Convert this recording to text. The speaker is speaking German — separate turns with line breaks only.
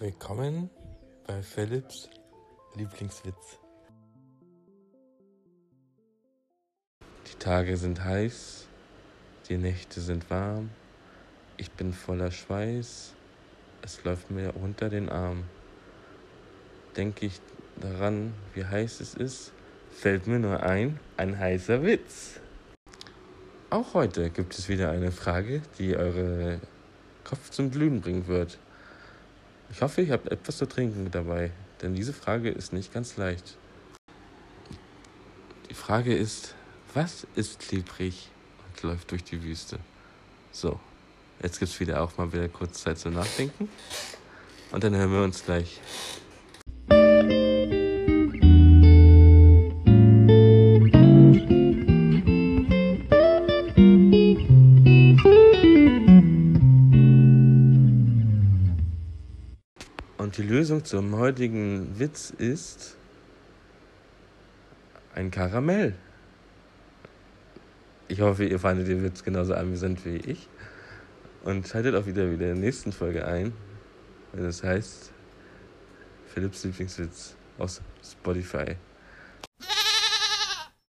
Willkommen bei Philips Lieblingswitz. Die Tage sind heiß, die Nächte sind warm, ich bin voller Schweiß, es läuft mir unter den Arm. Denke ich daran, wie heiß es ist, fällt mir nur ein, ein heißer Witz. Auch heute gibt es wieder eine Frage, die eure Kopf zum Glühen bringen wird. Ich hoffe, ihr habt etwas zu trinken dabei, denn diese Frage ist nicht ganz leicht. Die Frage ist, was ist klebrig und läuft durch die Wüste? So, jetzt gibt es wieder auch mal wieder kurz Zeit zum Nachdenken. Und dann hören wir uns gleich. Und die Lösung zum heutigen Witz ist ein Karamell. Ich hoffe, ihr fandet den Witz genauso amüsant wie ich. Und schaltet auch wieder wieder in der nächsten Folge ein, wenn es heißt Philipps Lieblingswitz aus Spotify.